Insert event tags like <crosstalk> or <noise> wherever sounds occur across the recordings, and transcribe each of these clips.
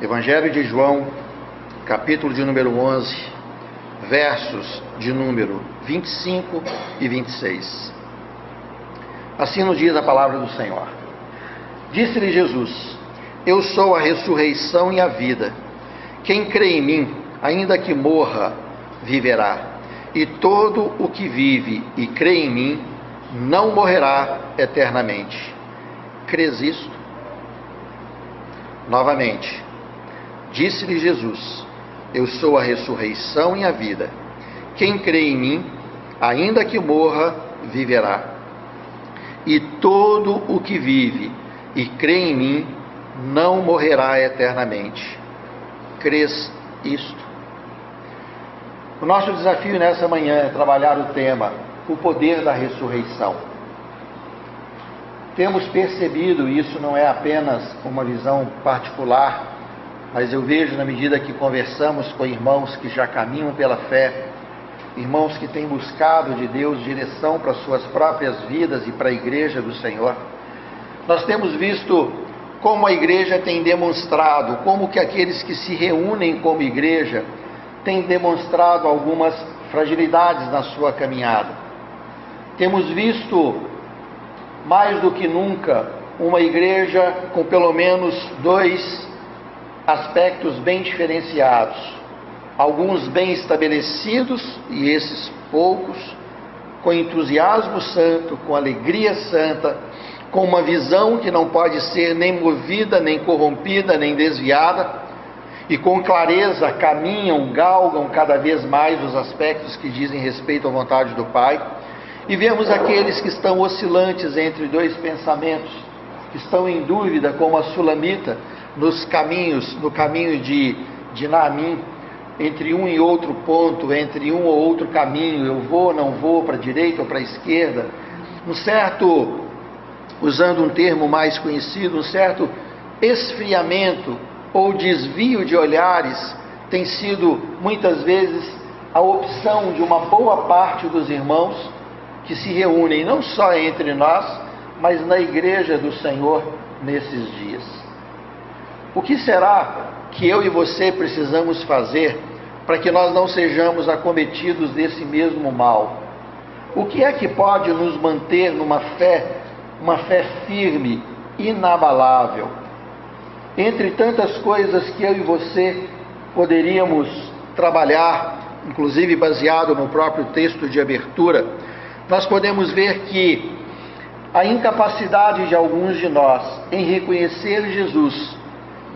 Evangelho de João, capítulo de número 11, versos de número 25 e 26. Assim nos diz a palavra do Senhor. Disse-lhe Jesus: Eu sou a ressurreição e a vida. Quem crê em mim, ainda que morra, viverá. E todo o que vive e crê em mim, não morrerá eternamente. Crês isto? Novamente, Disse-lhe Jesus: Eu sou a ressurreição e a vida. Quem crê em mim, ainda que morra, viverá. E todo o que vive e crê em mim não morrerá eternamente. Crês isto? O nosso desafio nessa manhã é trabalhar o tema o poder da ressurreição. Temos percebido, isso não é apenas uma visão particular mas eu vejo na medida que conversamos com irmãos que já caminham pela fé, irmãos que têm buscado de Deus direção para suas próprias vidas e para a igreja do Senhor, nós temos visto como a igreja tem demonstrado, como que aqueles que se reúnem como igreja têm demonstrado algumas fragilidades na sua caminhada. Temos visto mais do que nunca uma igreja com pelo menos dois aspectos bem diferenciados. Alguns bem estabelecidos e esses poucos, com entusiasmo santo, com alegria santa, com uma visão que não pode ser nem movida, nem corrompida, nem desviada, e com clareza caminham, galgam cada vez mais os aspectos que dizem respeito à vontade do Pai. E vemos aqueles que estão oscilantes entre dois pensamentos, que estão em dúvida, como a sulamita, nos caminhos, no caminho de, de Naamim, entre um e outro ponto, entre um ou outro caminho, eu vou, não vou, para a direita ou para a esquerda, um certo, usando um termo mais conhecido, um certo esfriamento ou desvio de olhares tem sido muitas vezes a opção de uma boa parte dos irmãos que se reúnem não só entre nós, mas na igreja do Senhor nesses dias. O que será que eu e você precisamos fazer para que nós não sejamos acometidos desse mesmo mal? O que é que pode nos manter numa fé, uma fé firme, inabalável? Entre tantas coisas que eu e você poderíamos trabalhar, inclusive baseado no próprio texto de abertura, nós podemos ver que a incapacidade de alguns de nós em reconhecer Jesus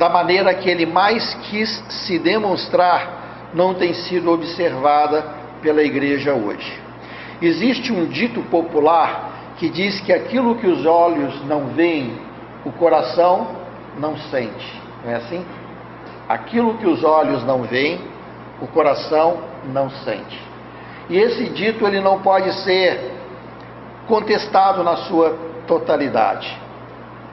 da maneira que ele mais quis se demonstrar, não tem sido observada pela igreja hoje. Existe um dito popular que diz que aquilo que os olhos não veem, o coração não sente. Não é assim? Aquilo que os olhos não veem, o coração não sente. E esse dito ele não pode ser contestado na sua totalidade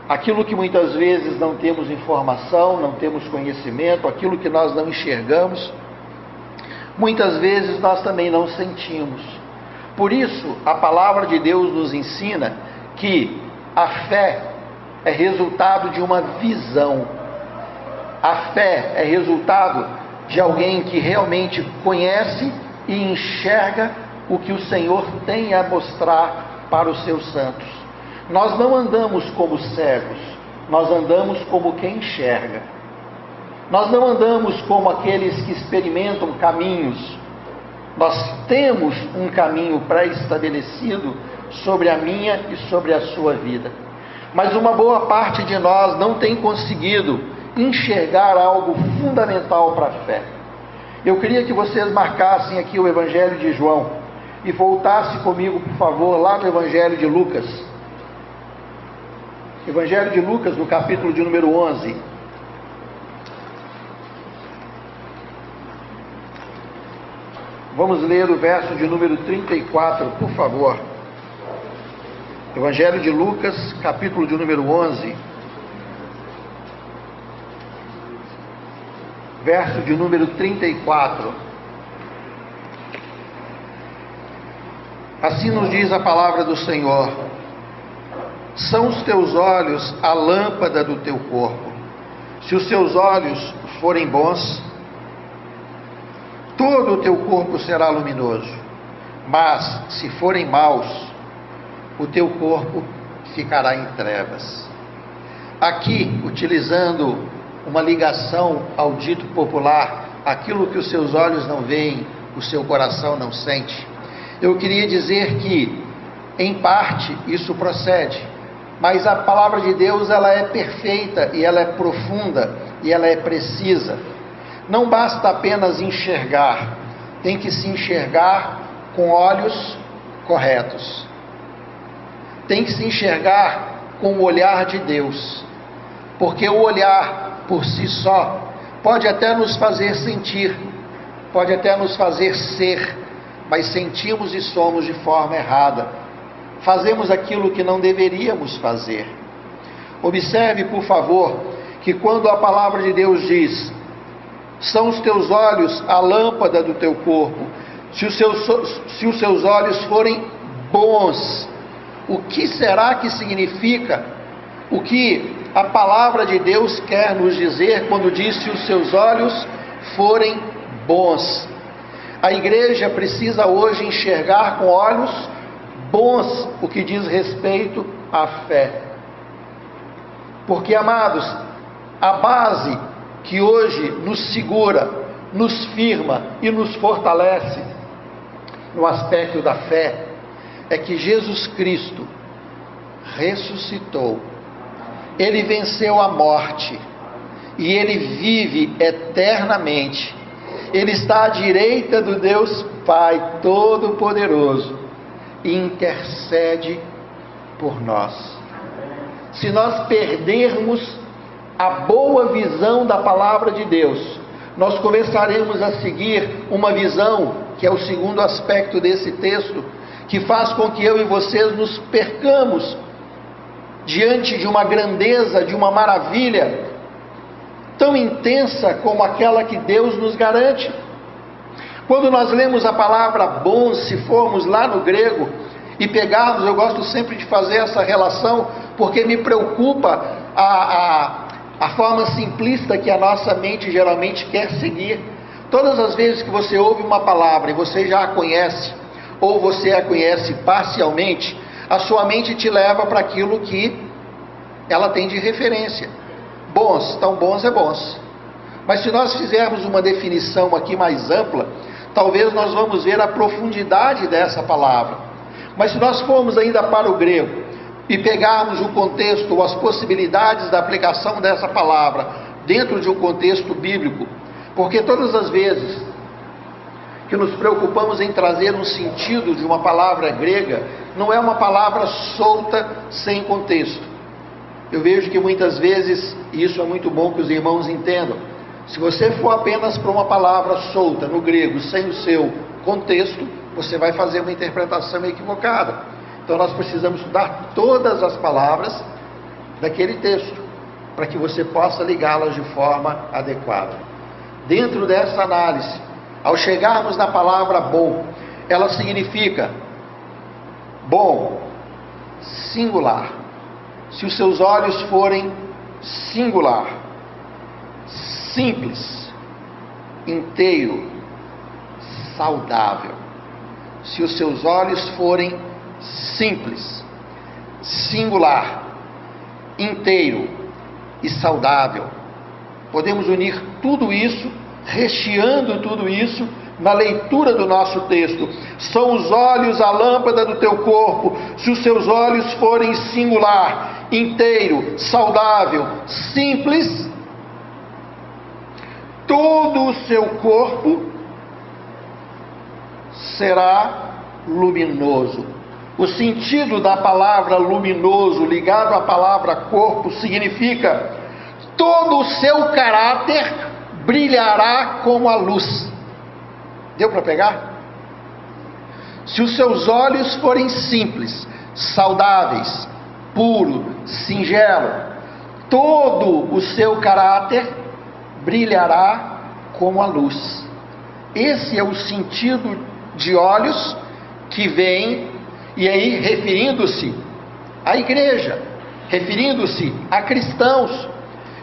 aquilo que muitas vezes não temos informação, não temos conhecimento, aquilo que nós não enxergamos, muitas vezes nós também não sentimos. Por isso, a palavra de Deus nos ensina que a fé é resultado de uma visão. A fé é resultado de alguém que realmente conhece e enxerga o que o Senhor tem a mostrar para os seus santos. Nós não andamos como cegos, nós andamos como quem enxerga. Nós não andamos como aqueles que experimentam caminhos. Nós temos um caminho pré-estabelecido sobre a minha e sobre a sua vida. Mas uma boa parte de nós não tem conseguido enxergar algo fundamental para a fé. Eu queria que vocês marcassem aqui o Evangelho de João e voltasse comigo, por favor, lá no Evangelho de Lucas. Evangelho de Lucas, no capítulo de número 11. Vamos ler o verso de número 34, por favor. Evangelho de Lucas, capítulo de número 11. Verso de número 34. Assim nos diz a palavra do Senhor. São os teus olhos a lâmpada do teu corpo. Se os seus olhos forem bons, todo o teu corpo será luminoso. Mas se forem maus, o teu corpo ficará em trevas. Aqui, utilizando uma ligação ao dito popular, aquilo que os seus olhos não veem, o seu coração não sente. Eu queria dizer que, em parte, isso procede, mas a palavra de Deus ela é perfeita e ela é profunda e ela é precisa. Não basta apenas enxergar, tem que se enxergar com olhos corretos. Tem que se enxergar com o olhar de Deus, porque o olhar por si só pode até nos fazer sentir, pode até nos fazer ser, mas sentimos e somos de forma errada. Fazemos aquilo que não deveríamos fazer. Observe, por favor, que quando a palavra de Deus diz: são os teus olhos a lâmpada do teu corpo, se os seus, se os seus olhos forem bons, o que será que significa o que a palavra de Deus quer nos dizer quando diz se os seus olhos forem bons? A igreja precisa hoje enxergar com olhos bons o que diz respeito à fé. Porque, amados, a base que hoje nos segura, nos firma e nos fortalece no aspecto da fé é que Jesus Cristo ressuscitou, ele venceu a morte e ele vive eternamente. Ele está à direita do Deus Pai Todo-Poderoso intercede por nós. Se nós perdermos a boa visão da palavra de Deus, nós começaremos a seguir uma visão, que é o segundo aspecto desse texto, que faz com que eu e vocês nos percamos diante de uma grandeza, de uma maravilha tão intensa como aquela que Deus nos garante. Quando nós lemos a palavra bom, se formos lá no grego e pegarmos, eu gosto sempre de fazer essa relação, porque me preocupa a, a, a forma simplista que a nossa mente geralmente quer seguir. Todas as vezes que você ouve uma palavra e você já a conhece, ou você a conhece parcialmente, a sua mente te leva para aquilo que ela tem de referência. Bons, tão bons é bons. Mas se nós fizermos uma definição aqui mais ampla, talvez nós vamos ver a profundidade dessa palavra. Mas se nós formos ainda para o grego e pegarmos o contexto ou as possibilidades da aplicação dessa palavra dentro de um contexto bíblico, porque todas as vezes que nos preocupamos em trazer um sentido de uma palavra grega, não é uma palavra solta sem contexto. Eu vejo que muitas vezes, e isso é muito bom que os irmãos entendam, se você for apenas para uma palavra solta no grego, sem o seu contexto, você vai fazer uma interpretação equivocada. Então nós precisamos estudar todas as palavras daquele texto, para que você possa ligá-las de forma adequada. Dentro dessa análise, ao chegarmos na palavra bom, ela significa bom, singular. Se os seus olhos forem singular, simples, inteiro, saudável. Se os seus olhos forem simples, singular, inteiro e saudável, podemos unir tudo isso recheando tudo isso na leitura do nosso texto. São os olhos a lâmpada do teu corpo. Se os seus olhos forem singular, inteiro, saudável, simples, todo o seu corpo será luminoso. O sentido da palavra luminoso ligado à palavra corpo significa todo o seu caráter brilhará como a luz. Deu para pegar? Se os seus olhos forem simples, saudáveis, puro, singelo, todo o seu caráter brilhará como a luz. Esse é o sentido de olhos que vem, e aí referindo-se à igreja, referindo-se a cristãos,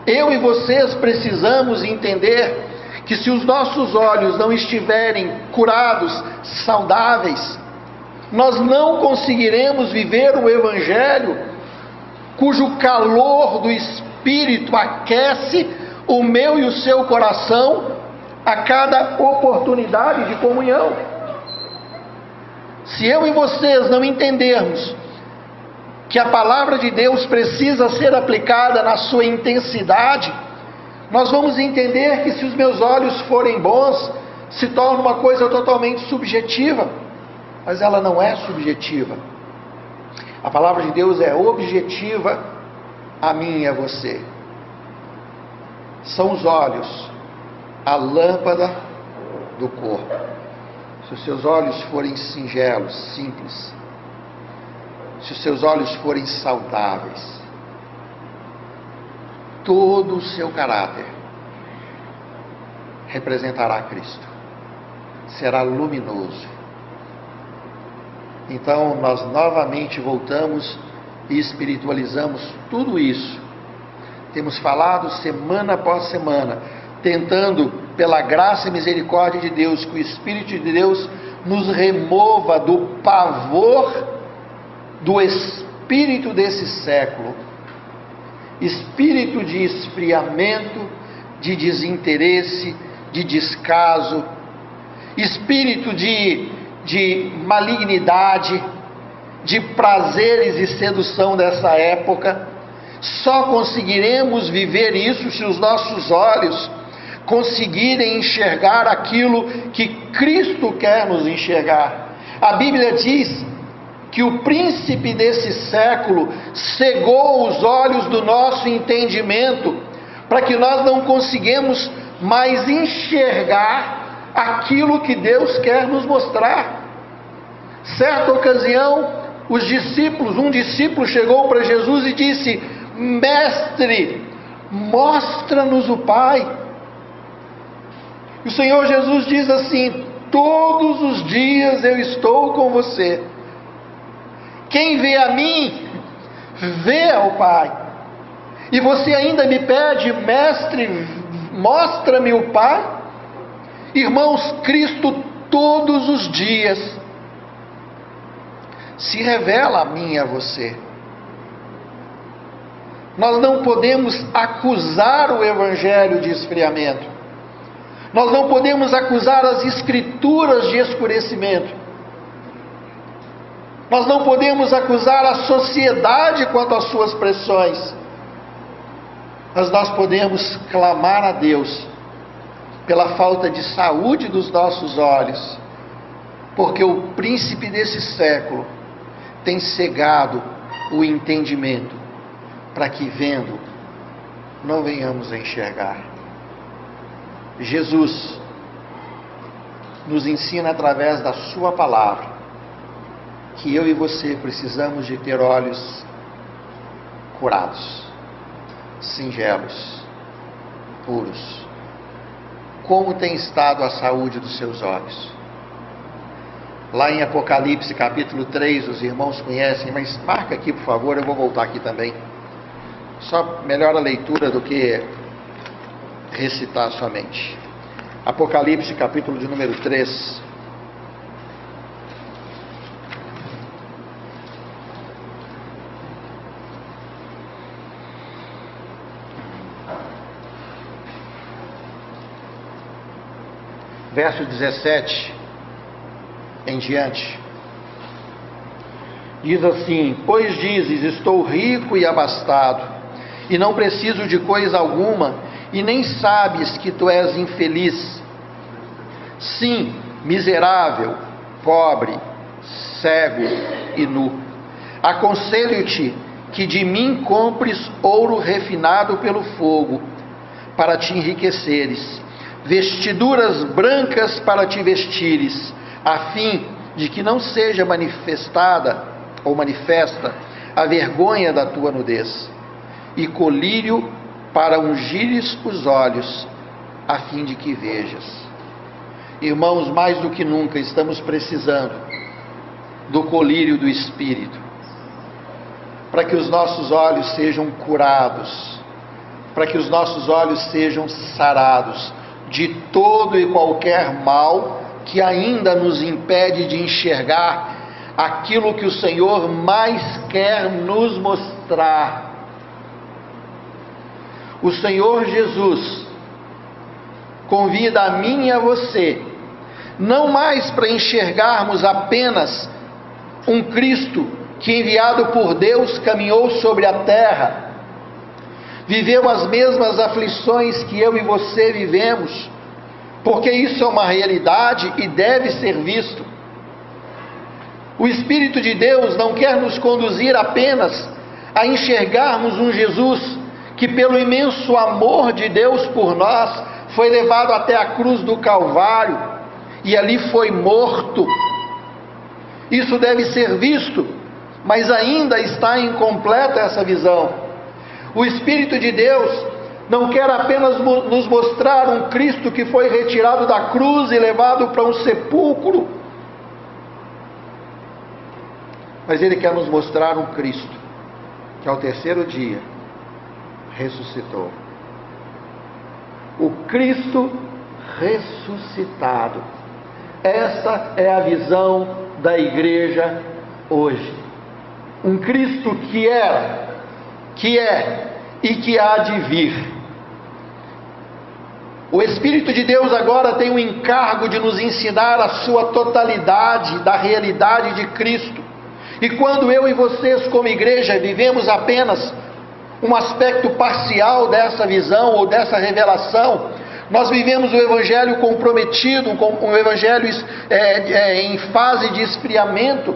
Eu e vocês precisamos entender que se os nossos olhos não estiverem curados, saudáveis, nós não conseguiremos viver o Evangelho cujo calor do Espírito aquece o meu e o seu coração a cada oportunidade de comunhão. Se eu e vocês não entendermos que a palavra de Deus precisa ser aplicada na sua intensidade, nós vamos entender que se os meus olhos forem bons, se torna uma coisa totalmente subjetiva, mas ela não é subjetiva. A palavra de Deus é objetiva a mim e a você. São os olhos, a lâmpada do corpo. Se os seus olhos forem singelos, simples, se os seus olhos forem saudáveis, todo o seu caráter representará Cristo, será luminoso. Então nós novamente voltamos e espiritualizamos tudo isso. Temos falado semana após semana, tentando, pela graça e misericórdia de Deus, que o Espírito de Deus nos remova do pavor do espírito desse século espírito de esfriamento, de desinteresse, de descaso, espírito de, de malignidade, de prazeres e sedução dessa época. Só conseguiremos viver isso se os nossos olhos conseguirem enxergar aquilo que Cristo quer nos enxergar. A Bíblia diz que o príncipe desse século cegou os olhos do nosso entendimento, para que nós não conseguimos mais enxergar aquilo que Deus quer nos mostrar. Certa ocasião, os discípulos, um discípulo chegou para Jesus e disse: Mestre, mostra-nos o Pai. E o Senhor Jesus diz assim: Todos os dias eu estou com você quem vê a mim, vê ao Pai. E você ainda me pede, mestre, mostra-me o Pai? Irmãos, Cristo todos os dias se revela a mim e a você. Nós não podemos acusar o Evangelho de esfriamento. Nós não podemos acusar as Escrituras de escurecimento. Nós não podemos acusar a sociedade quanto às suas pressões, mas nós podemos clamar a Deus pela falta de saúde dos nossos olhos, porque o príncipe desse século tem cegado o entendimento, para que vendo, não venhamos a enxergar. Jesus nos ensina através da Sua palavra que eu e você precisamos de ter olhos curados, singelos, puros. Como tem estado a saúde dos seus olhos? Lá em Apocalipse capítulo 3, os irmãos conhecem, mas marca aqui, por favor, eu vou voltar aqui também. Só melhor a leitura do que recitar somente. Apocalipse capítulo de número 3. verso 17 em diante. Diz assim: Pois dizes, estou rico e abastado, e não preciso de coisa alguma, e nem sabes que tu és infeliz. Sim, miserável, pobre, cego e nu. Aconselho-te que de mim compres ouro refinado pelo fogo, para te enriqueceres vestiduras brancas para te vestires, a fim de que não seja manifestada ou manifesta a vergonha da tua nudez, e colírio para ungires os olhos, a fim de que vejas. Irmãos, mais do que nunca estamos precisando do colírio do Espírito, para que os nossos olhos sejam curados, para que os nossos olhos sejam sarados de todo e qualquer mal que ainda nos impede de enxergar aquilo que o Senhor mais quer nos mostrar. O Senhor Jesus convida a mim e a você, não mais para enxergarmos apenas um Cristo que, enviado por Deus, caminhou sobre a terra, viveu as mesmas aflições que eu e você vivemos, porque isso é uma realidade e deve ser visto. O Espírito de Deus não quer nos conduzir apenas a enxergarmos um Jesus que, pelo imenso amor de Deus por nós, foi levado até a cruz do Calvário e ali foi morto. Isso deve ser visto, mas ainda está incompleta essa visão. O Espírito de Deus não quer apenas nos mostrar um Cristo que foi retirado da cruz e levado para um sepulcro, mas Ele quer nos mostrar um Cristo que ao terceiro dia ressuscitou. O Cristo ressuscitado. Esta é a visão da igreja hoje. Um Cristo que era, que é e que há de vir. O Espírito de Deus agora tem o encargo de nos ensinar a sua totalidade da realidade de Cristo. E quando eu e vocês, como igreja, vivemos apenas um aspecto parcial dessa visão ou dessa revelação, nós vivemos o Evangelho comprometido, com um Evangelho é, é, em fase de esfriamento.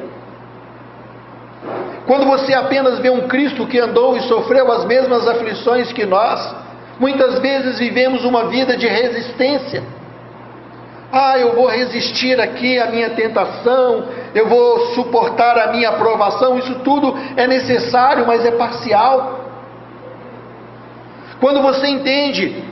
Quando você apenas vê um Cristo que andou e sofreu as mesmas aflições que nós, muitas vezes vivemos uma vida de resistência. Ah, eu vou resistir aqui à minha tentação, eu vou suportar a minha aprovação, isso tudo é necessário, mas é parcial. Quando você entende,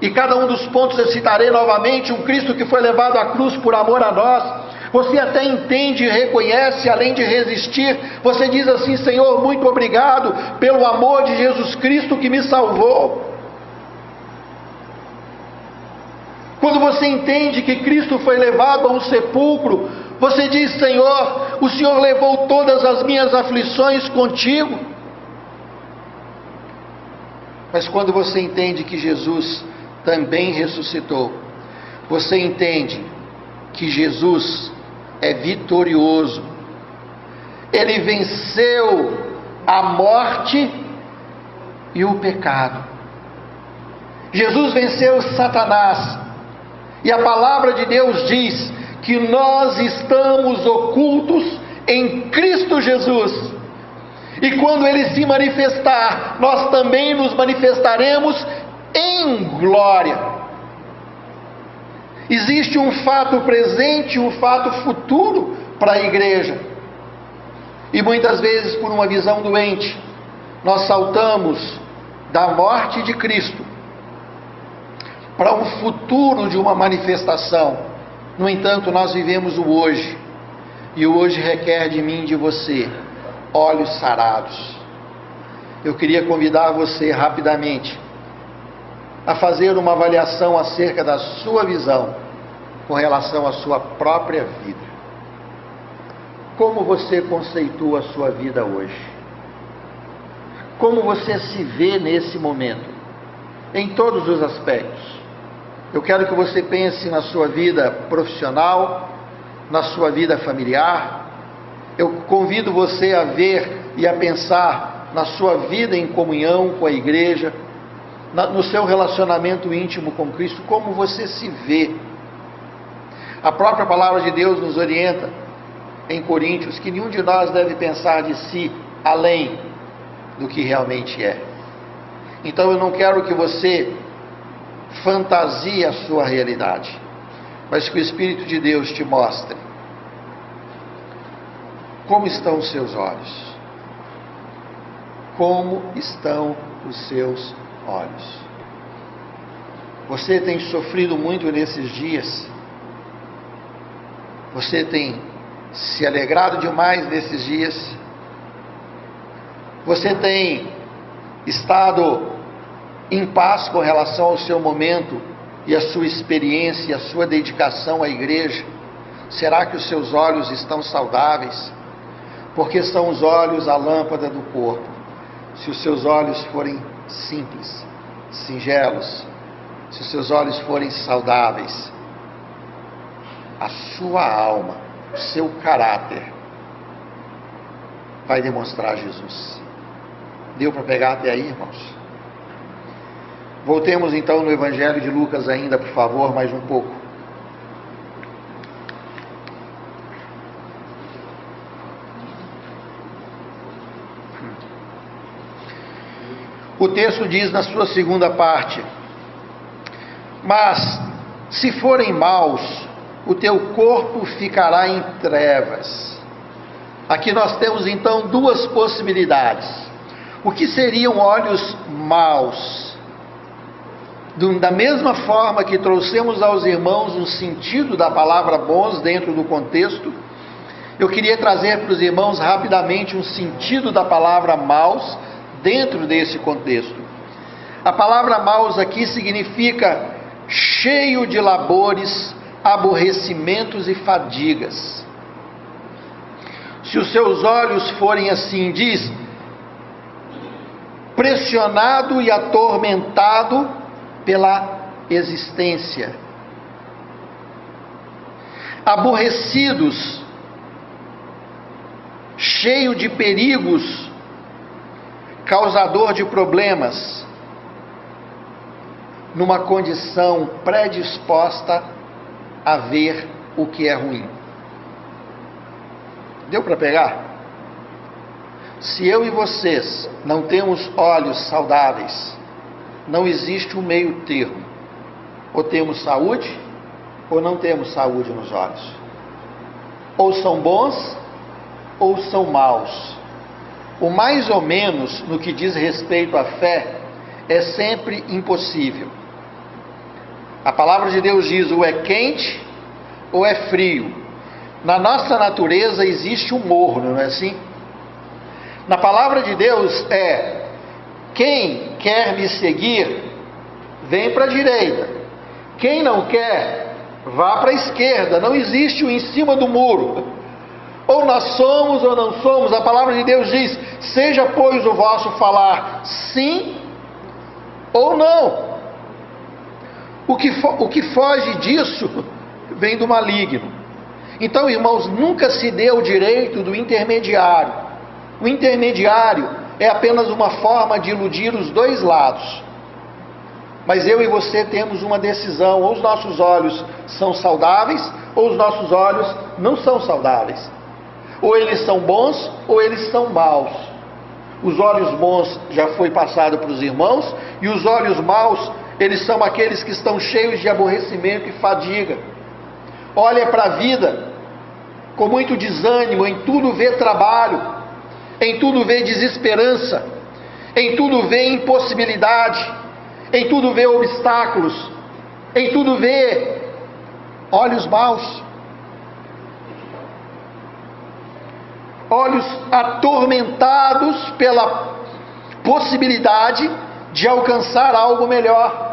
e cada um dos pontos eu citarei novamente, um Cristo que foi levado à cruz por amor a nós, você até entende e reconhece, além de resistir, você diz assim: Senhor, muito obrigado pelo amor de Jesus Cristo que me salvou. Quando você entende que Cristo foi levado a um sepulcro, você diz: Senhor, o Senhor levou todas as minhas aflições contigo. Mas quando você entende que Jesus também ressuscitou, você entende que Jesus é vitorioso. Ele venceu a morte e o pecado. Jesus venceu Satanás. E a palavra de Deus diz que nós estamos ocultos em Cristo Jesus. E quando ele se manifestar, nós também nos manifestaremos em glória. Existe um fato presente e um fato futuro para a igreja. E muitas vezes, por uma visão doente, nós saltamos da morte de Cristo para um futuro de uma manifestação. No entanto, nós vivemos o hoje, e o hoje requer de mim e de você olhos sarados. Eu queria convidar você rapidamente a fazer uma avaliação acerca da sua visão com relação à sua própria vida. Como você conceitua a sua vida hoje? Como você se vê nesse momento? Em todos os aspectos. Eu quero que você pense na sua vida profissional, na sua vida familiar, eu convido você a ver e a pensar na sua vida em comunhão com a igreja, no seu relacionamento íntimo com Cristo, como você se vê. A própria palavra de Deus nos orienta em Coríntios que nenhum de nós deve pensar de si além do que realmente é. Então eu não quero que você fantasie a sua realidade, mas que o Espírito de Deus te mostre como estão os seus olhos? Como estão os seus olhos? Você tem sofrido muito nesses dias? Você tem se alegrado demais nesses dias? Você tem estado em paz com relação ao seu momento e a sua experiência a sua dedicação à igreja? Será que os seus olhos estão saudáveis? Porque são os olhos a lâmpada do corpo. Se os seus olhos forem simples, singelos, se os seus olhos forem saudáveis, a sua alma, o seu caráter vai demonstrar Jesus. Deu para pegar até aí, irmãos? Voltemos então no Evangelho de Lucas ainda, por favor, mais um pouco. O texto diz na sua segunda parte: Mas se forem maus, o teu corpo ficará em trevas. Aqui nós temos então duas possibilidades. O que seriam olhos maus? Da mesma forma que trouxemos aos irmãos um sentido da palavra bons dentro do contexto, eu queria trazer para os irmãos rapidamente um sentido da palavra maus dentro desse contexto. A palavra maus aqui significa cheio de labores, aborrecimentos e fadigas. Se os seus olhos forem assim, diz, pressionado e atormentado pela existência. Aborrecidos, cheio de perigos, causador de problemas, numa condição predisposta a ver o que é ruim. Deu para pegar? Se eu e vocês não temos olhos saudáveis, não existe um meio termo. Ou temos saúde, ou não temos saúde nos olhos. Ou são bons, ou são maus. O mais ou menos no que diz respeito à fé é sempre impossível. A palavra de Deus diz: ou é quente ou é frio. Na nossa natureza existe um morno, não é assim? Na palavra de Deus é quem quer me seguir, vem para a direita. Quem não quer, vá para a esquerda. Não existe o em cima do muro. Ou nós somos ou não somos. A palavra de Deus diz: seja, pois, o vosso falar sim ou não. O que, o que foge disso <laughs> vem do maligno. Então, irmãos, nunca se deu o direito do intermediário. O intermediário é apenas uma forma de iludir os dois lados. Mas eu e você temos uma decisão: ou os nossos olhos são saudáveis, ou os nossos olhos não são saudáveis. Ou eles são bons, ou eles são maus. Os olhos bons já foi passado para os irmãos, e os olhos maus, eles são aqueles que estão cheios de aborrecimento e fadiga. Olha para a vida com muito desânimo, em tudo vê trabalho, em tudo vê desesperança, em tudo vê impossibilidade, em tudo vê obstáculos, em tudo vê olhos maus, olhos atormentados pela possibilidade de alcançar algo melhor.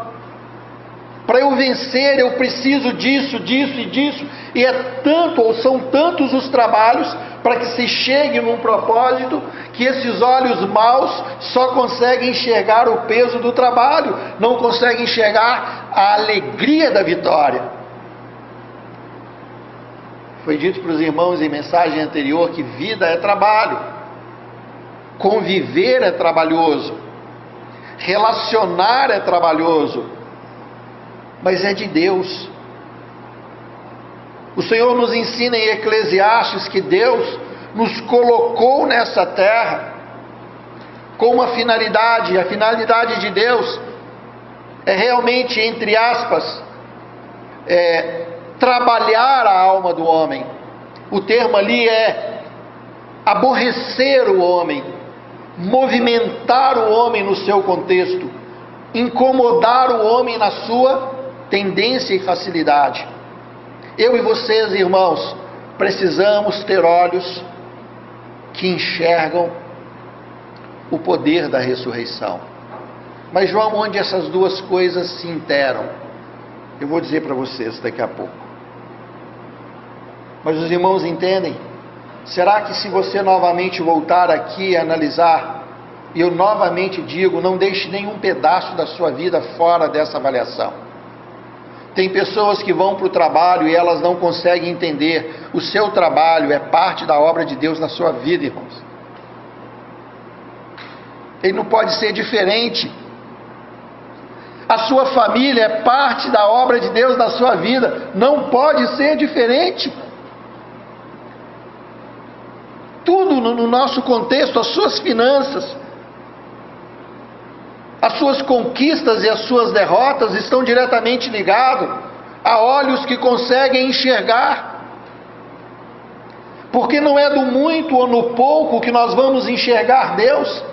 Para eu vencer, eu preciso disso, disso e disso, e é tanto ou são tantos os trabalhos para que se chegue num propósito que esses olhos maus só conseguem enxergar o peso do trabalho, não conseguem enxergar a alegria da vitória. Foi dito para os irmãos em mensagem anterior que vida é trabalho, conviver é trabalhoso, relacionar é trabalhoso, mas é de Deus. O Senhor nos ensina em Eclesiastes que Deus nos colocou nessa terra com uma finalidade, a finalidade de Deus é realmente, entre aspas, é, trabalhar a alma do homem. O termo ali é aborrecer o homem, movimentar o homem no seu contexto, incomodar o homem na sua tendência e facilidade. Eu e vocês, irmãos, precisamos ter olhos que enxergam o poder da ressurreição. Mas, João, onde essas duas coisas se interam? Eu vou dizer para vocês daqui a pouco. Mas os irmãos entendem? Será que se você novamente voltar aqui a analisar, e eu novamente digo, não deixe nenhum pedaço da sua vida fora dessa avaliação. Tem pessoas que vão para o trabalho e elas não conseguem entender. O seu trabalho é parte da obra de Deus na sua vida, irmãos. Ele não pode ser diferente. A sua família é parte da obra de Deus na sua vida. Não pode ser diferente. Tudo no nosso contexto, as suas finanças, as suas conquistas e as suas derrotas estão diretamente ligados a olhos que conseguem enxergar. Porque não é do muito ou no pouco que nós vamos enxergar Deus.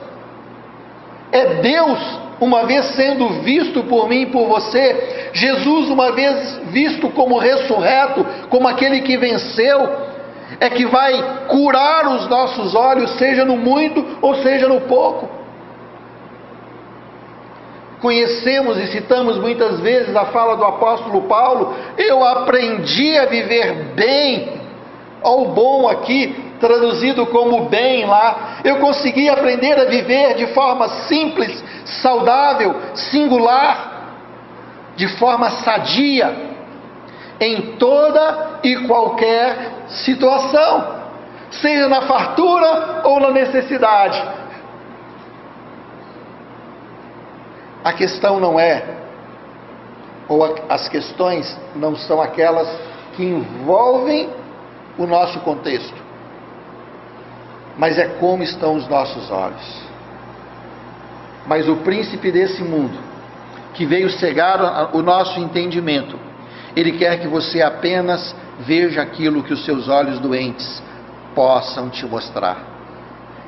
É Deus uma vez sendo visto por mim e por você, Jesus uma vez visto como ressurreto, como aquele que venceu, é que vai curar os nossos olhos, seja no muito ou seja no pouco. Conhecemos e citamos muitas vezes a fala do apóstolo Paulo: Eu aprendi a viver bem, ao bom aqui, traduzido como bem lá. Eu consegui aprender a viver de forma simples, saudável, singular, de forma sadia, em toda e qualquer situação, seja na fartura ou na necessidade. A questão não é, ou as questões não são aquelas que envolvem o nosso contexto mas é como estão os nossos olhos. Mas o príncipe desse mundo, que veio cegar o nosso entendimento, ele quer que você apenas veja aquilo que os seus olhos doentes possam te mostrar.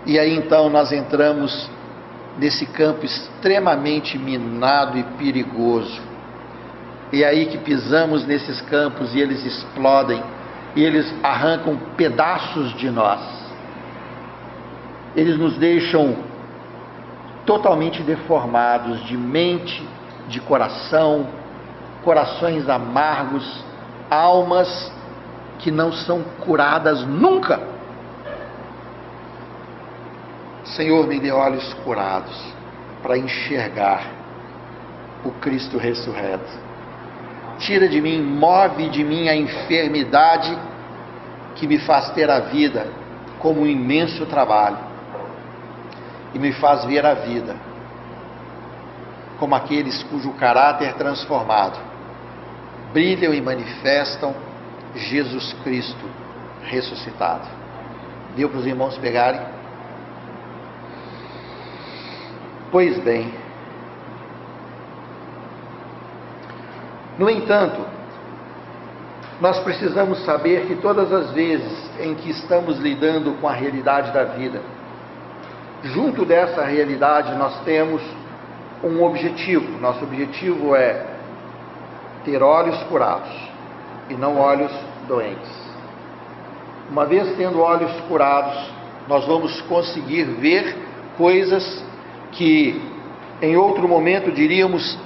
E aí então nós entramos nesse campo extremamente minado e perigoso. E aí que pisamos nesses campos e eles explodem, e eles arrancam pedaços de nós eles nos deixam totalmente deformados de mente, de coração, corações amargos, almas que não são curadas nunca. Senhor, me dê olhos curados para enxergar o Cristo ressurreto. Tira de mim, move de mim a enfermidade que me faz ter a vida como um imenso trabalho e me faz ver a vida como aqueles cujo caráter transformado brilham e manifestam Jesus Cristo ressuscitado. Deu para os irmãos pegarem? Pois bem, no entanto, nós precisamos saber que todas as vezes em que estamos lidando com a realidade da vida, junto dessa realidade, nós temos um objetivo. Nosso objetivo é ter olhos curados e não olhos doentes. Uma vez tendo olhos curados, nós vamos conseguir ver coisas que em outro momento diríamos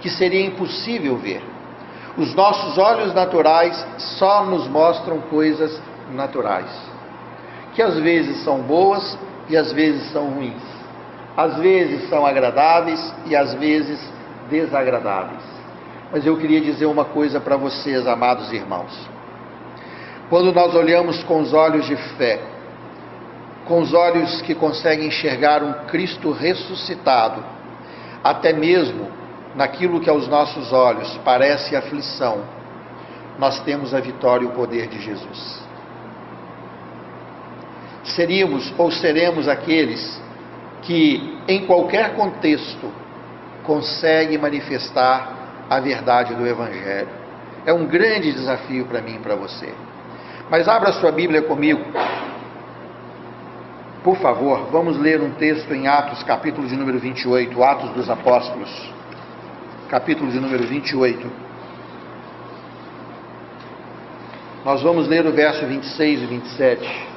que seria impossível ver. Os nossos olhos naturais só nos mostram coisas naturais, que às vezes são boas e às vezes são ruins. Às vezes são agradáveis e às vezes desagradáveis. Mas eu queria dizer uma coisa para vocês, amados irmãos. Quando nós olhamos com os olhos de fé, com os olhos que conseguem enxergar um Cristo ressuscitado, até mesmo naquilo que aos nossos olhos parece aflição, nós temos a vitória e o poder de Jesus seríamos ou seremos aqueles que, em qualquer contexto, conseguem manifestar a verdade do Evangelho. É um grande desafio para mim e para você. Mas abra sua Bíblia comigo. Por favor, vamos ler um texto em Atos, capítulo de número 28, Atos dos Apóstolos, capítulo de número 28. Nós vamos ler o verso 26 e 27.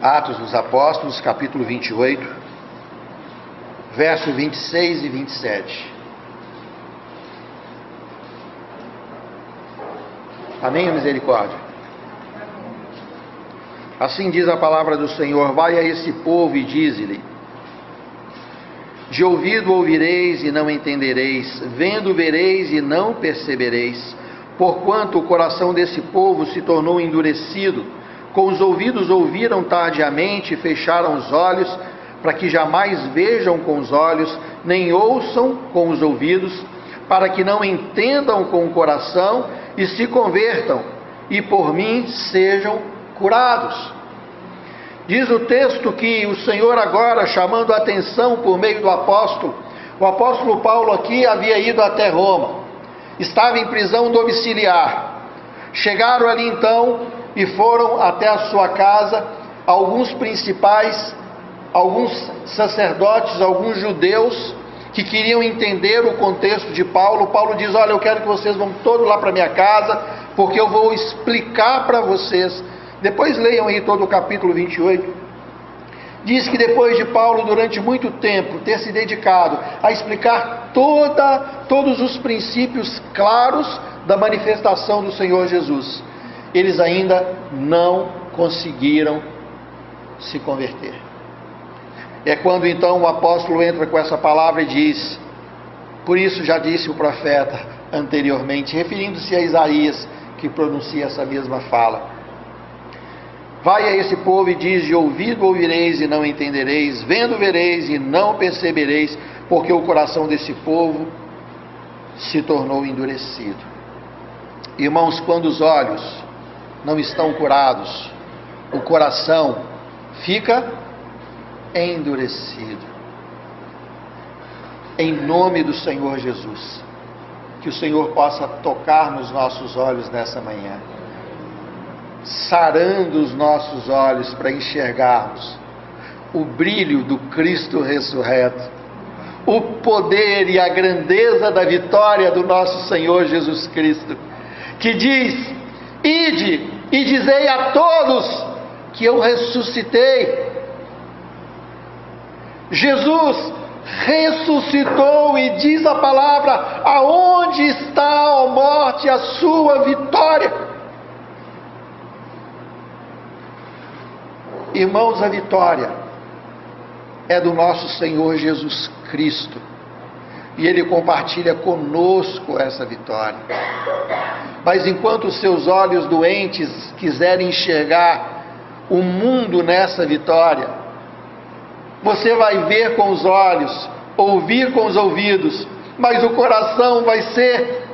Atos dos Apóstolos, capítulo 28, verso 26 e 27. Amém, misericórdia? Assim diz a palavra do Senhor: Vai a esse povo e dize-lhe: De ouvido ouvireis e não entendereis, vendo vereis e não percebereis, porquanto o coração desse povo se tornou endurecido com os ouvidos ouviram tardiamente e fecharam os olhos, para que jamais vejam com os olhos, nem ouçam com os ouvidos, para que não entendam com o coração e se convertam, e por mim sejam curados. Diz o texto que o Senhor, agora chamando a atenção por meio do apóstolo, o apóstolo Paulo aqui havia ido até Roma, estava em prisão domiciliar. Chegaram ali então e foram até a sua casa alguns principais, alguns sacerdotes, alguns judeus que queriam entender o contexto de Paulo. Paulo diz: Olha, eu quero que vocês vão todos lá para minha casa, porque eu vou explicar para vocês. Depois leiam aí todo o capítulo 28. Diz que depois de Paulo, durante muito tempo, ter se dedicado a explicar toda, todos os princípios claros da manifestação do Senhor Jesus, eles ainda não conseguiram se converter. É quando então o apóstolo entra com essa palavra e diz: Por isso já disse o profeta anteriormente, referindo-se a Isaías, que pronuncia essa mesma fala. Vai a esse povo e diz: De ouvido ouvireis e não entendereis, vendo vereis e não percebereis, porque o coração desse povo se tornou endurecido. Irmãos, quando os olhos não estão curados, o coração fica endurecido. Em nome do Senhor Jesus, que o Senhor possa tocar nos nossos olhos nessa manhã, sarando os nossos olhos para enxergarmos o brilho do Cristo ressurreto, o poder e a grandeza da vitória do nosso Senhor Jesus Cristo, que diz: Ide e dizei a todos que eu ressuscitei. Jesus ressuscitou e diz a palavra: aonde está a morte a sua vitória? Irmãos, a vitória é do nosso Senhor Jesus Cristo e Ele compartilha conosco essa vitória. Mas enquanto seus olhos doentes quiserem enxergar o mundo nessa vitória, você vai ver com os olhos, ouvir com os ouvidos, mas o coração vai ser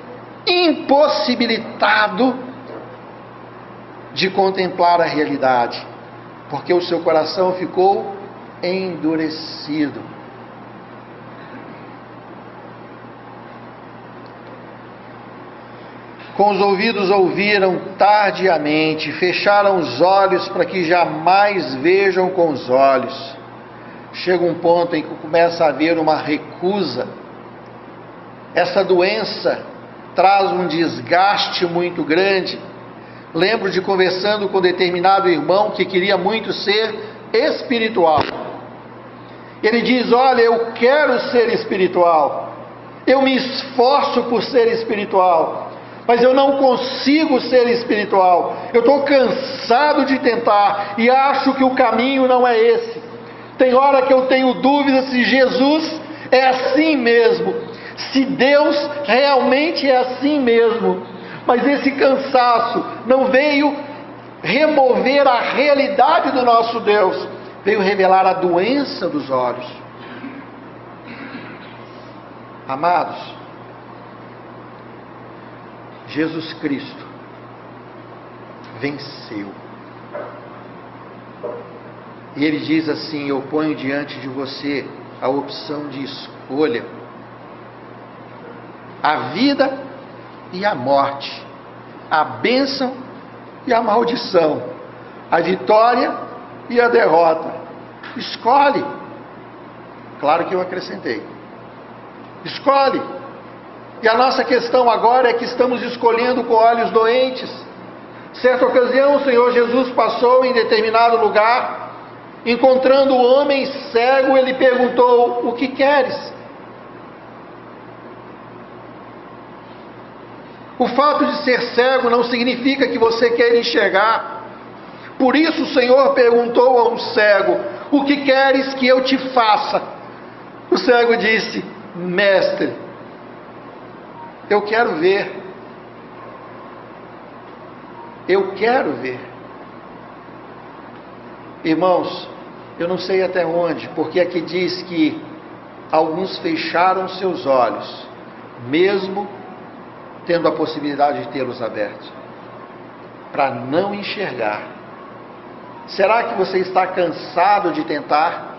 impossibilitado de contemplar a realidade, porque o seu coração ficou endurecido. Com os ouvidos ouviram tardiamente, fecharam os olhos para que jamais vejam com os olhos. Chega um ponto em que começa a haver uma recusa. Essa doença traz um desgaste muito grande. Lembro de conversando com determinado irmão que queria muito ser espiritual. Ele diz: Olha, eu quero ser espiritual, eu me esforço por ser espiritual, mas eu não consigo ser espiritual. Eu estou cansado de tentar e acho que o caminho não é esse. Tem hora que eu tenho dúvida se Jesus é assim mesmo, se Deus realmente é assim mesmo. Mas esse cansaço não veio remover a realidade do nosso Deus, veio revelar a doença dos olhos. Amados, Jesus Cristo venceu. E ele diz assim: Eu ponho diante de você a opção de escolha, a vida e a morte, a bênção e a maldição, a vitória e a derrota. Escolhe. Claro que eu acrescentei. Escolhe. E a nossa questão agora é que estamos escolhendo com olhos doentes. Certa ocasião, o Senhor Jesus passou em determinado lugar Encontrando o homem cego, ele perguntou: O que queres? O fato de ser cego não significa que você quer enxergar. Por isso o Senhor perguntou a um cego: O que queres que eu te faça? O cego disse: Mestre, eu quero ver. Eu quero ver. Irmãos, eu não sei até onde, porque aqui diz que alguns fecharam seus olhos, mesmo tendo a possibilidade de tê-los abertos, para não enxergar. Será que você está cansado de tentar?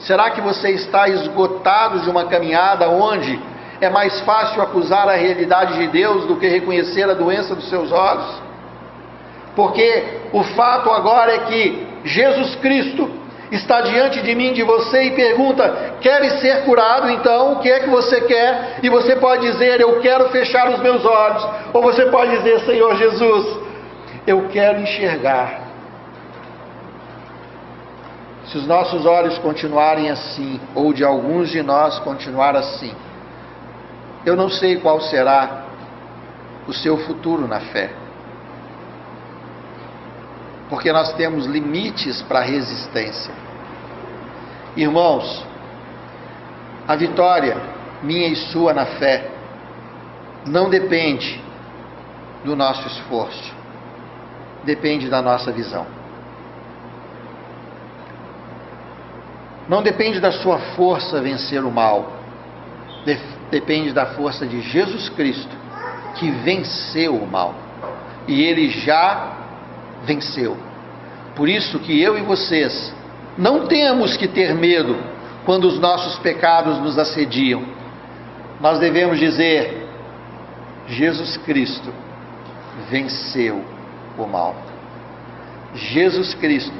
Será que você está esgotado de uma caminhada onde é mais fácil acusar a realidade de Deus do que reconhecer a doença dos seus olhos? Porque o fato agora é que Jesus Cristo está diante de mim, de você, e pergunta: Queres ser curado? Então, o que é que você quer? E você pode dizer: Eu quero fechar os meus olhos. Ou você pode dizer: Senhor Jesus, eu quero enxergar. Se os nossos olhos continuarem assim, ou de alguns de nós continuar assim, eu não sei qual será o seu futuro na fé porque nós temos limites para a resistência. Irmãos, a vitória minha e sua na fé não depende do nosso esforço, depende da nossa visão. Não depende da sua força vencer o mal, depende da força de Jesus Cristo, que venceu o mal. E ele já venceu. Por isso que eu e vocês não temos que ter medo quando os nossos pecados nos assediam. Nós devemos dizer: Jesus Cristo venceu o mal. Jesus Cristo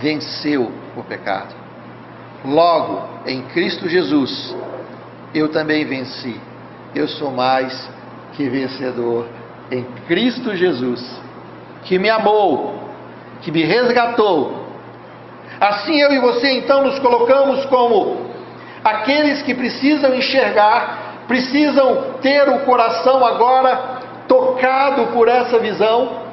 venceu o pecado. Logo, em Cristo Jesus, eu também venci. Eu sou mais que vencedor em Cristo Jesus que me amou, que me resgatou. Assim eu e você então nos colocamos como aqueles que precisam enxergar, precisam ter o coração agora tocado por essa visão,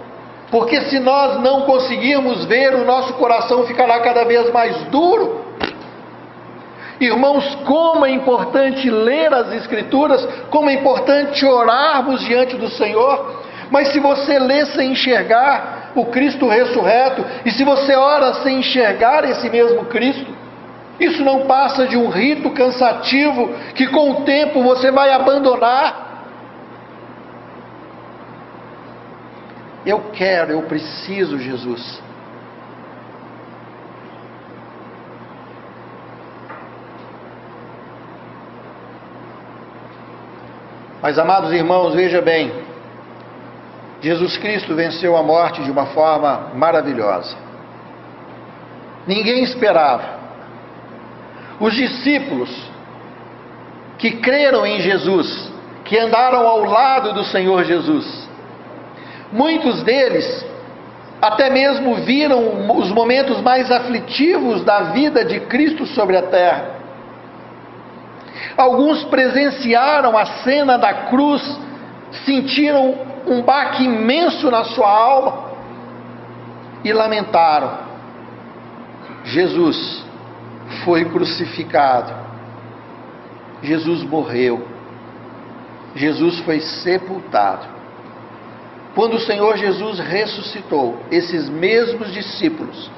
porque se nós não conseguirmos ver, o nosso coração ficará cada vez mais duro. Irmãos, como é importante ler as Escrituras, como é importante orarmos diante do Senhor, mas se você lê sem enxergar o Cristo ressurreto, e se você ora sem enxergar esse mesmo Cristo, isso não passa de um rito cansativo que com o tempo você vai abandonar. Eu quero, eu preciso, Jesus. Mas, amados irmãos, veja bem, Jesus Cristo venceu a morte de uma forma maravilhosa. Ninguém esperava. Os discípulos que creram em Jesus, que andaram ao lado do Senhor Jesus, muitos deles até mesmo viram os momentos mais aflitivos da vida de Cristo sobre a terra. Alguns presenciaram a cena da cruz, sentiram um baque imenso na sua alma e lamentaram. Jesus foi crucificado. Jesus morreu. Jesus foi sepultado. Quando o Senhor Jesus ressuscitou, esses mesmos discípulos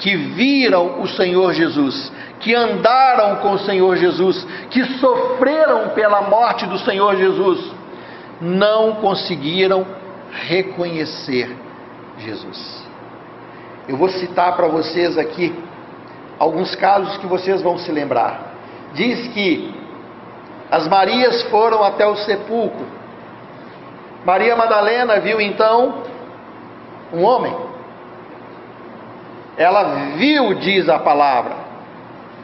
que viram o Senhor Jesus, que andaram com o Senhor Jesus, que sofreram pela morte do Senhor Jesus, não conseguiram reconhecer Jesus. Eu vou citar para vocês aqui alguns casos que vocês vão se lembrar. Diz que as Marias foram até o sepulcro. Maria Madalena viu então um homem. Ela viu, diz a palavra,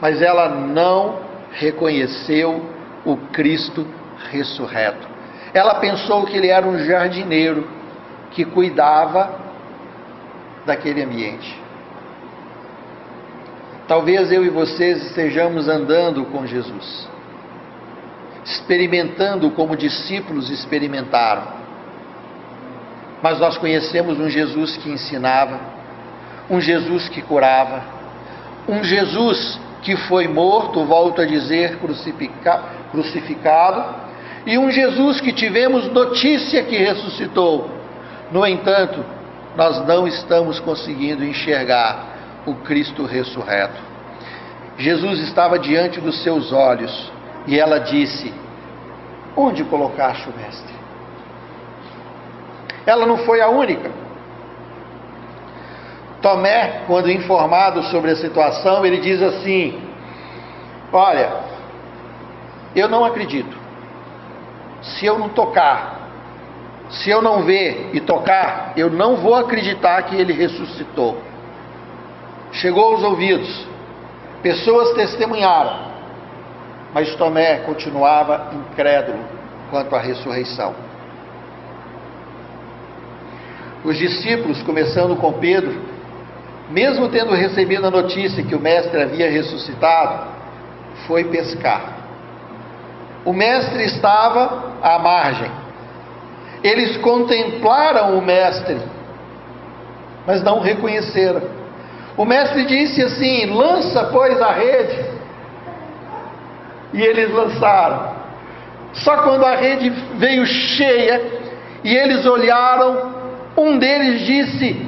mas ela não reconheceu o Cristo ressurreto. Ela pensou que ele era um jardineiro que cuidava daquele ambiente. Talvez eu e vocês estejamos andando com Jesus, experimentando como discípulos experimentaram. Mas nós conhecemos um Jesus que ensinava, um Jesus que curava, um Jesus que foi morto, volto a dizer, crucificado, e um Jesus que tivemos notícia que ressuscitou. No entanto, nós não estamos conseguindo enxergar o Cristo ressurreto. Jesus estava diante dos seus olhos e ela disse: Onde colocaste o Mestre? Ela não foi a única. Tomé, quando informado sobre a situação, ele diz assim: Olha, eu não acredito. Se eu não tocar, se eu não ver e tocar, eu não vou acreditar que ele ressuscitou chegou aos ouvidos, pessoas testemunharam, mas Tomé continuava incrédulo quanto à ressurreição. Os discípulos, começando com Pedro, mesmo tendo recebido a notícia que o Mestre havia ressuscitado, foi pescar. O Mestre estava à margem. Eles contemplaram o Mestre, mas não o reconheceram. O mestre disse assim: lança, pois, a rede. E eles lançaram. Só quando a rede veio cheia e eles olharam, um deles disse: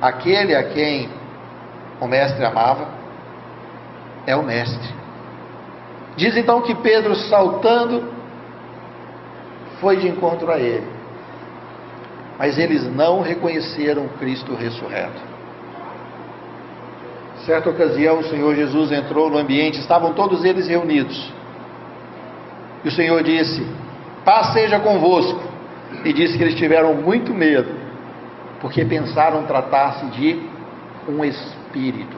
Aquele a quem o mestre amava é o mestre. Diz então que Pedro, saltando, foi de encontro a ele. Mas eles não reconheceram Cristo ressurreto. Certa ocasião, o Senhor Jesus entrou no ambiente, estavam todos eles reunidos. E o Senhor disse: Paz seja convosco. E disse que eles tiveram muito medo, porque pensaram tratar-se de um espírito.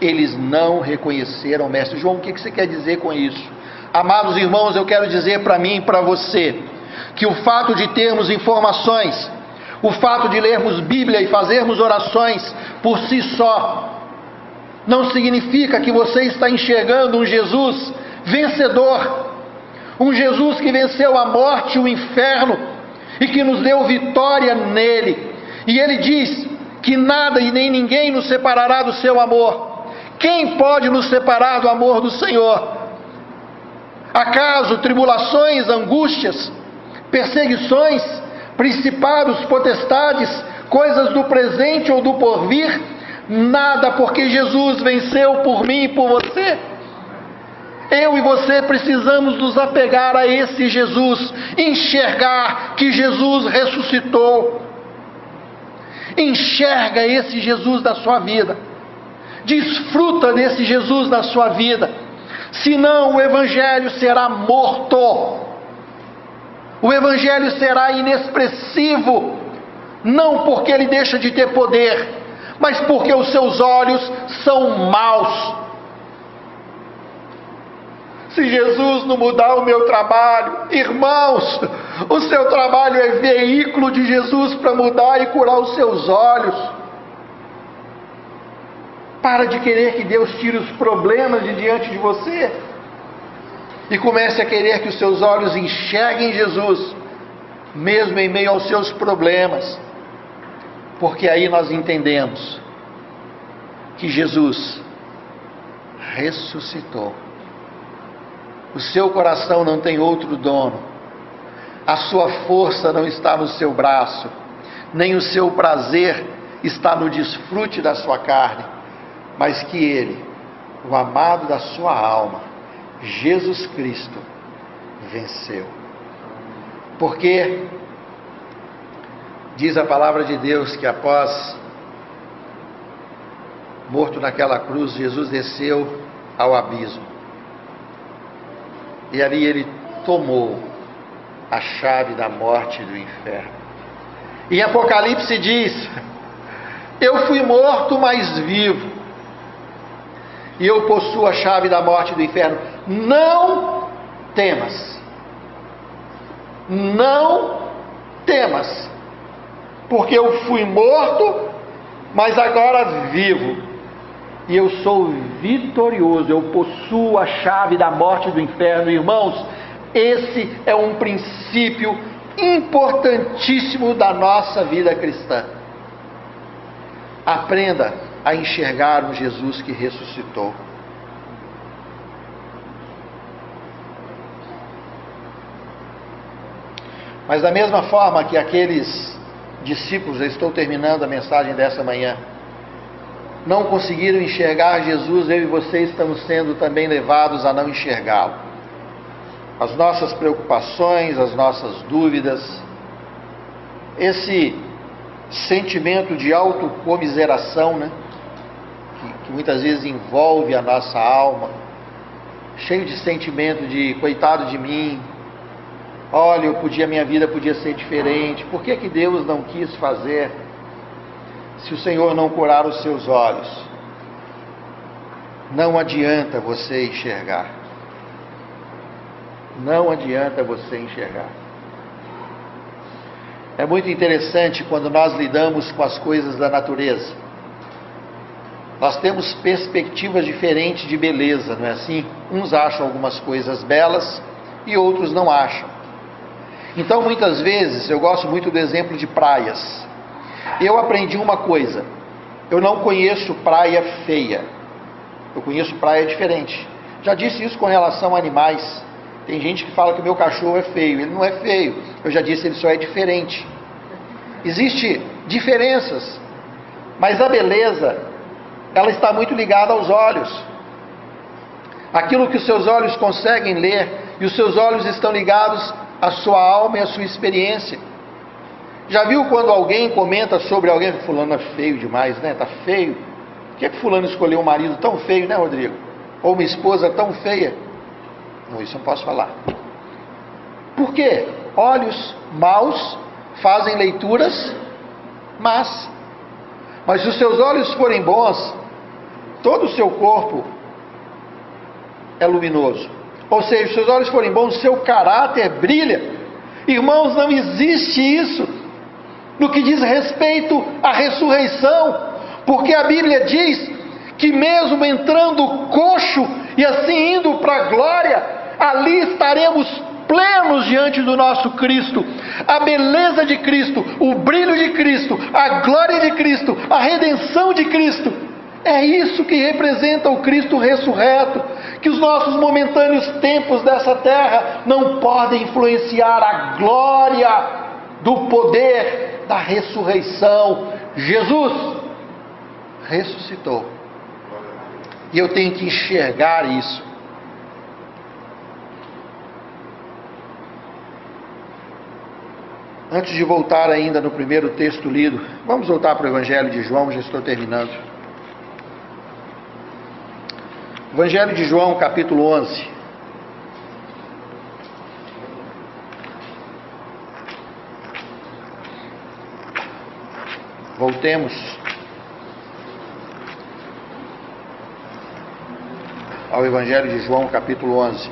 Eles não reconheceram o Mestre. João, o que você quer dizer com isso? Amados irmãos, eu quero dizer para mim e para você que o fato de termos informações, o fato de lermos Bíblia e fazermos orações por si só não significa que você está enxergando um Jesus vencedor, um Jesus que venceu a morte e o inferno e que nos deu vitória nele. E ele diz que nada e nem ninguém nos separará do seu amor. Quem pode nos separar do amor do Senhor? Acaso tribulações, angústias, perseguições, principados, potestades, coisas do presente ou do porvir, nada, porque Jesus venceu por mim e por você. Eu e você precisamos nos apegar a esse Jesus, enxergar que Jesus ressuscitou. Enxerga esse Jesus da sua vida, desfruta desse Jesus na sua vida, senão o Evangelho será morto, o Evangelho será inexpressivo, não porque ele deixa de ter poder, mas porque os seus olhos são maus. Se Jesus não mudar o meu trabalho, irmãos, o seu trabalho é veículo de Jesus para mudar e curar os seus olhos. Para de querer que Deus tire os problemas de diante de você e comece a querer que os seus olhos enxerguem Jesus, mesmo em meio aos seus problemas porque aí nós entendemos que Jesus ressuscitou. O seu coração não tem outro dono, a sua força não está no seu braço, nem o seu prazer está no desfrute da sua carne, mas que Ele, o amado da sua alma, Jesus Cristo, venceu. Porque Diz a palavra de Deus que após morto naquela cruz, Jesus desceu ao abismo. E ali ele tomou a chave da morte e do inferno. Em Apocalipse diz: Eu fui morto, mas vivo. E eu possuo a chave da morte e do inferno. Não temas. Não temas porque eu fui morto, mas agora vivo. E eu sou vitorioso, eu possuo a chave da morte do inferno. Irmãos, esse é um princípio importantíssimo da nossa vida cristã. Aprenda a enxergar um Jesus que ressuscitou. Mas da mesma forma que aqueles discípulos, eu estou terminando a mensagem dessa manhã, não conseguiram enxergar Jesus, eu e você estamos sendo também levados a não enxergá-lo. As nossas preocupações, as nossas dúvidas, esse sentimento de autocomiseração, né? Que, que muitas vezes envolve a nossa alma, cheio de sentimento de coitado de mim, olha, eu podia, minha vida podia ser diferente, por que, que Deus não quis fazer? Se o Senhor não curar os seus olhos, não adianta você enxergar. Não adianta você enxergar. É muito interessante quando nós lidamos com as coisas da natureza. Nós temos perspectivas diferentes de beleza, não é assim? Uns acham algumas coisas belas e outros não acham. Então, muitas vezes, eu gosto muito do exemplo de praias. Eu aprendi uma coisa: eu não conheço praia feia, eu conheço praia diferente. Já disse isso com relação a animais. Tem gente que fala que meu cachorro é feio, ele não é feio. Eu já disse, ele só é diferente. Existem diferenças, mas a beleza, ela está muito ligada aos olhos. Aquilo que os seus olhos conseguem ler, e os seus olhos estão ligados à sua alma e à sua experiência. Já viu quando alguém comenta sobre alguém fulano é feio demais, né? Tá feio. Por que, é que fulano escolheu um marido tão feio, né, Rodrigo? Ou uma esposa tão feia? Não, isso eu não posso falar. Por quê? Olhos maus fazem leituras mas Mas se os seus olhos forem bons, todo o seu corpo é luminoso. Ou seja, se os seus olhos forem bons, o seu caráter brilha. Irmãos, não existe isso no que diz respeito à ressurreição, porque a Bíblia diz que, mesmo entrando coxo e assim indo para a glória, ali estaremos plenos diante do nosso Cristo. A beleza de Cristo, o brilho de Cristo, a glória de Cristo, a redenção de Cristo. É isso que representa o Cristo ressurreto, que os nossos momentâneos tempos dessa terra não podem influenciar a glória do poder da ressurreição. Jesus ressuscitou. E eu tenho que enxergar isso. Antes de voltar ainda no primeiro texto lido, vamos voltar para o Evangelho de João, já estou terminando. Evangelho de João, capítulo 11. Voltemos ao Evangelho de João, capítulo 11,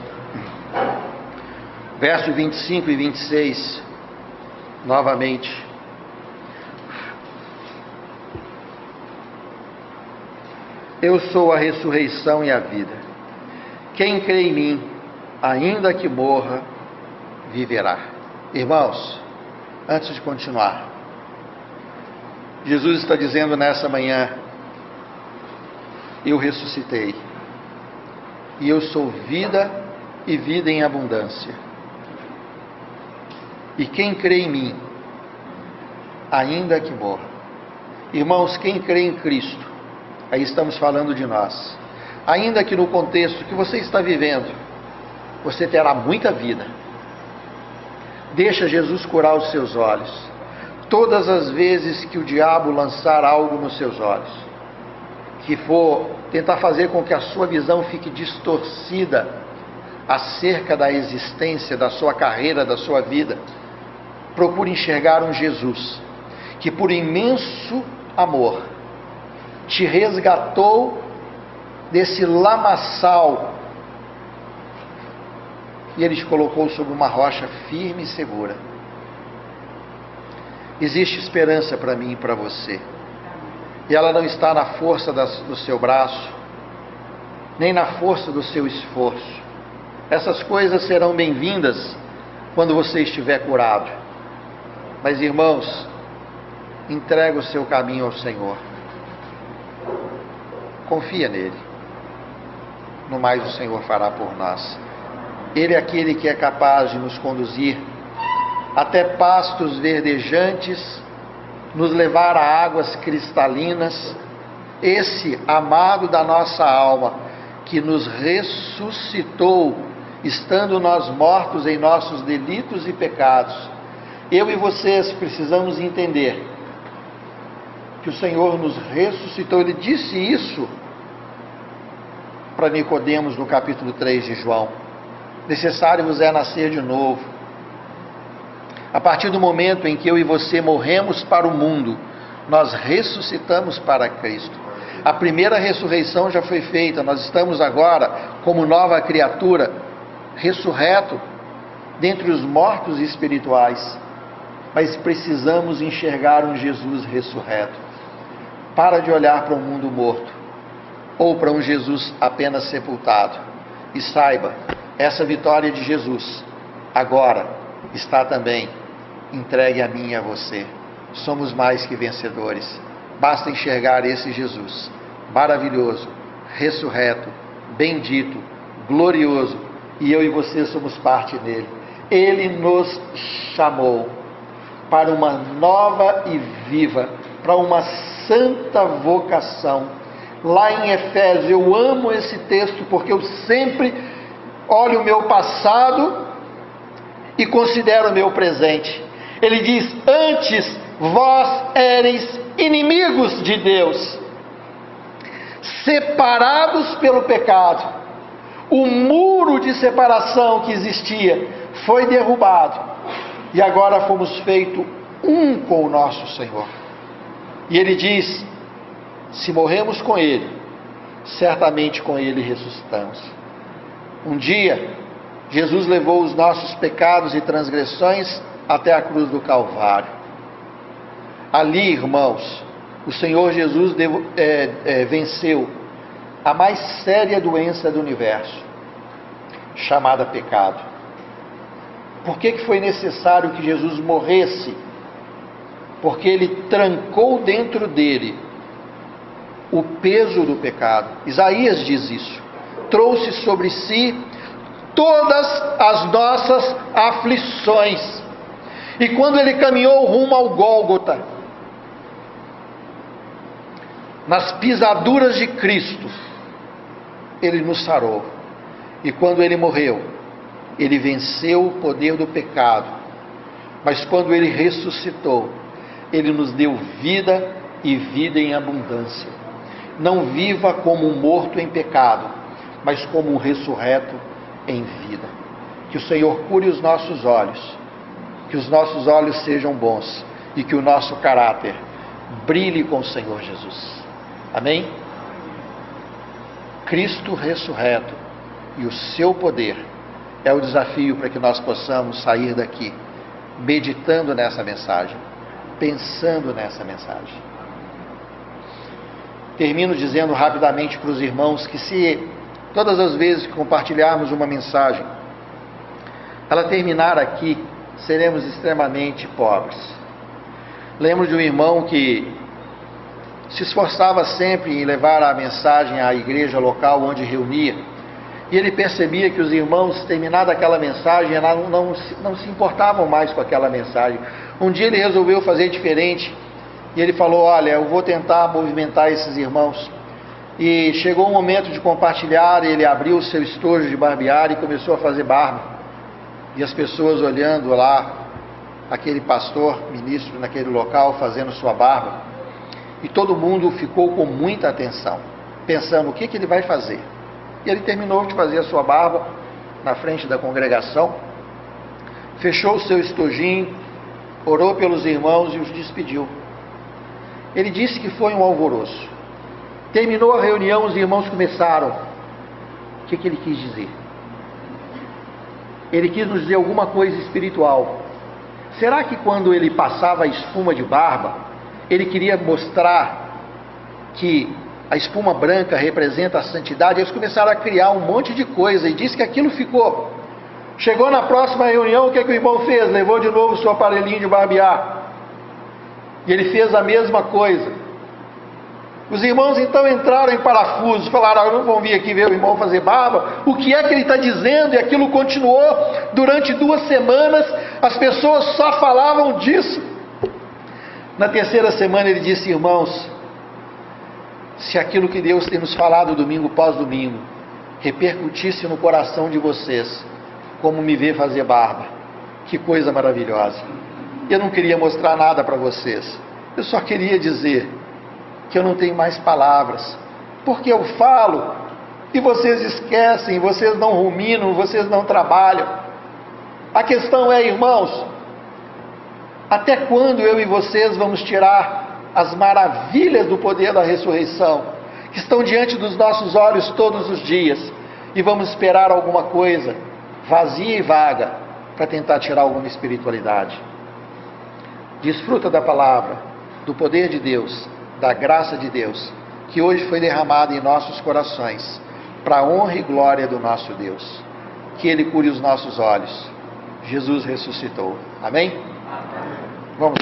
verso 25 e 26, novamente. Eu sou a ressurreição e a vida. Quem crê em mim, ainda que morra, viverá. Irmãos, antes de continuar, Jesus está dizendo nessa manhã: Eu ressuscitei, e eu sou vida e vida em abundância. E quem crê em mim, ainda que morra. Irmãos, quem crê em Cristo, aí estamos falando de nós, ainda que no contexto que você está vivendo, você terá muita vida. Deixa Jesus curar os seus olhos todas as vezes que o diabo lançar algo nos seus olhos, que for tentar fazer com que a sua visão fique distorcida acerca da existência, da sua carreira, da sua vida, procure enxergar um Jesus que, por imenso amor, te resgatou desse lamaçal e ele te colocou sobre uma rocha firme e segura Existe esperança para mim e para você. E ela não está na força das, do seu braço, nem na força do seu esforço. Essas coisas serão bem-vindas quando você estiver curado. Mas, irmãos, entrega o seu caminho ao Senhor. Confia nele. No mais, o Senhor fará por nós. Ele é aquele que é capaz de nos conduzir até pastos verdejantes, nos levar a águas cristalinas. Esse amado da nossa alma, que nos ressuscitou, estando nós mortos em nossos delitos e pecados. Eu e vocês precisamos entender que o Senhor nos ressuscitou. Ele disse isso para Nicodemos no capítulo 3 de João. Necessário vos é nascer de novo. A partir do momento em que eu e você morremos para o mundo, nós ressuscitamos para Cristo. A primeira ressurreição já foi feita, nós estamos agora como nova criatura, ressurreto dentre os mortos espirituais. Mas precisamos enxergar um Jesus ressurreto. Para de olhar para um mundo morto ou para um Jesus apenas sepultado. E saiba, essa vitória de Jesus agora está também entregue a mim e a você. Somos mais que vencedores. Basta enxergar esse Jesus maravilhoso, ressurreto, bendito, glorioso, e eu e você somos parte dele. Ele nos chamou para uma nova e viva, para uma santa vocação. Lá em Efésios, eu amo esse texto porque eu sempre olho o meu passado e considero o meu presente. Ele diz: Antes vós éreis inimigos de Deus, separados pelo pecado. O muro de separação que existia foi derrubado e agora fomos feitos um com o nosso Senhor. E ele diz: se morremos com Ele, certamente com Ele ressuscitamos. Um dia, Jesus levou os nossos pecados e transgressões até a cruz do Calvário. Ali, irmãos, o Senhor Jesus é, é, venceu a mais séria doença do universo, chamada pecado. Por que, que foi necessário que Jesus morresse porque ele trancou dentro dele o peso do pecado. Isaías diz isso. Trouxe sobre si todas as nossas aflições. E quando ele caminhou rumo ao Gólgota, nas pisaduras de Cristo, ele nos sarou. E quando ele morreu, ele venceu o poder do pecado. Mas quando ele ressuscitou, ele nos deu vida e vida em abundância. Não viva como um morto em pecado, mas como um ressurreto em vida. Que o Senhor cure os nossos olhos, que os nossos olhos sejam bons e que o nosso caráter brilhe com o Senhor Jesus. Amém? Cristo ressurreto e o seu poder é o desafio para que nós possamos sair daqui meditando nessa mensagem pensando nessa mensagem. Termino dizendo rapidamente para os irmãos que se todas as vezes que compartilharmos uma mensagem, ela terminar aqui, seremos extremamente pobres. Lembro de um irmão que se esforçava sempre em levar a mensagem à igreja local onde reunia, e ele percebia que os irmãos, terminada aquela mensagem, não, não, não se importavam mais com aquela mensagem. Um dia ele resolveu fazer diferente e ele falou: Olha, eu vou tentar movimentar esses irmãos. E chegou o momento de compartilhar, ele abriu o seu estojo de barbear e começou a fazer barba. E as pessoas olhando lá, aquele pastor, ministro naquele local, fazendo sua barba. E todo mundo ficou com muita atenção, pensando o que, que ele vai fazer. E ele terminou de fazer a sua barba na frente da congregação, fechou o seu estojinho, orou pelos irmãos e os despediu. Ele disse que foi um alvoroço. Terminou a reunião, os irmãos começaram. O que, que ele quis dizer? Ele quis nos dizer alguma coisa espiritual. Será que quando ele passava a espuma de barba, ele queria mostrar que a espuma branca representa a santidade, eles começaram a criar um monte de coisa e disse que aquilo ficou. Chegou na próxima reunião, o que, é que o irmão fez? Levou de novo o seu aparelhinho de barbear. E ele fez a mesma coisa. Os irmãos então entraram em parafuso, falaram: ah, não vão vir aqui ver o irmão fazer barba. O que é que ele está dizendo? E aquilo continuou durante duas semanas, as pessoas só falavam disso. Na terceira semana ele disse: irmãos, se aquilo que Deus tem nos falado domingo pós domingo repercutisse no coração de vocês, como me ver fazer barba, que coisa maravilhosa. Eu não queria mostrar nada para vocês, eu só queria dizer que eu não tenho mais palavras, porque eu falo e vocês esquecem, vocês não ruminam, vocês não trabalham. A questão é, irmãos, até quando eu e vocês vamos tirar as maravilhas do poder da ressurreição, que estão diante dos nossos olhos todos os dias, e vamos esperar alguma coisa vazia e vaga para tentar tirar alguma espiritualidade? Desfruta da palavra, do poder de Deus da graça de Deus, que hoje foi derramada em nossos corações, para a honra e glória do nosso Deus. Que Ele cure os nossos olhos. Jesus ressuscitou. Amém?